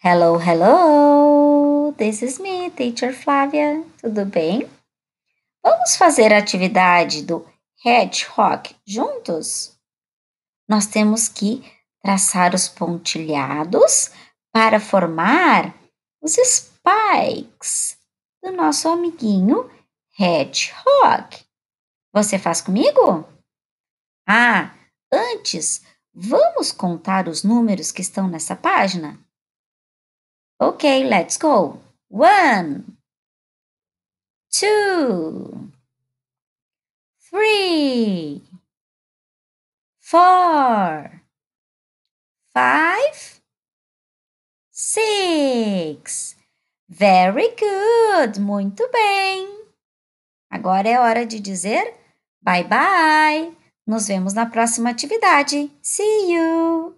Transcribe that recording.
Hello, hello! This is me, Teacher Flávia. Tudo bem? Vamos fazer a atividade do hedgehog juntos? Nós temos que traçar os pontilhados para formar os spikes do nosso amiguinho hedgehog. Você faz comigo? Ah, antes, vamos contar os números que estão nessa página? Ok, let's go. One, two, three, four, five, six. Very good. Muito bem. Agora é hora de dizer bye bye. Nos vemos na próxima atividade. See you!